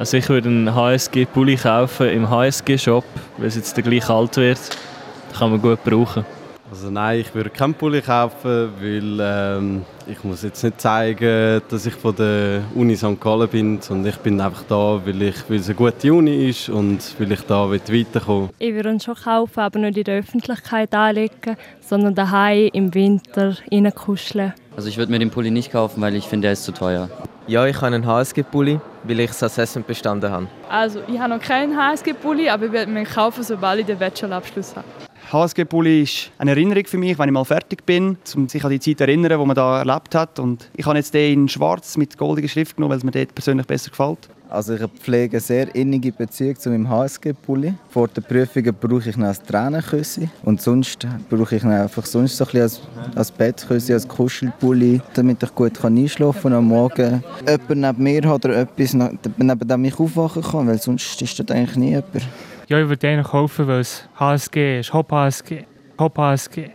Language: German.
Also ich würde einen HSG-Pulli kaufen im HSG-Shop, weil es jetzt gleich alt wird. Den kann man gut brauchen. Also nein, ich würde keinen Pulli kaufen, weil ähm, ich muss jetzt nicht zeigen, dass ich von der Uni St. Gallen bin, sondern ich bin einfach da, weil, ich, weil es eine gute Uni ist und weil ich da weiterkommen will. Ich würde ihn schon kaufen, aber nicht in der Öffentlichkeit anlegen, sondern daheim im Winter reinkuscheln. Also ich würde mir den Pulli nicht kaufen, weil ich finde, er ist zu teuer. Ja, ich habe einen HSG-Pulli, weil ich das Assessment bestanden habe. Also ich habe noch keinen HSG-Pulli, aber ich werde ihn kaufen, sobald ich den Bachelorabschluss habe. HSG-Pulli ist eine Erinnerung für mich, wenn ich mal fertig bin, um sich an die Zeit zu erinnern, die man da erlebt hat. Und ich habe jetzt den in schwarz mit goldiger Schrift genommen, weil es mir dort persönlich besser gefällt. Also ich pflege eine sehr innige Beziehung zu meinem HSG-Pulli. Vor den Prüfungen brauche ich noch ein Tränenküsse und sonst brauche ich einfach sonst so ein bisschen als, als Bettküsse, als Kuschelpulli, damit ich gut einschlafen kann und am Morgen jemand neben mir hat oder etwas neben dem ich aufwachen kann, weil sonst ist das eigentlich nie jemand. Ja, ich würde einen kaufen, weil es HSG ist, Hop HSG, Hop HSG.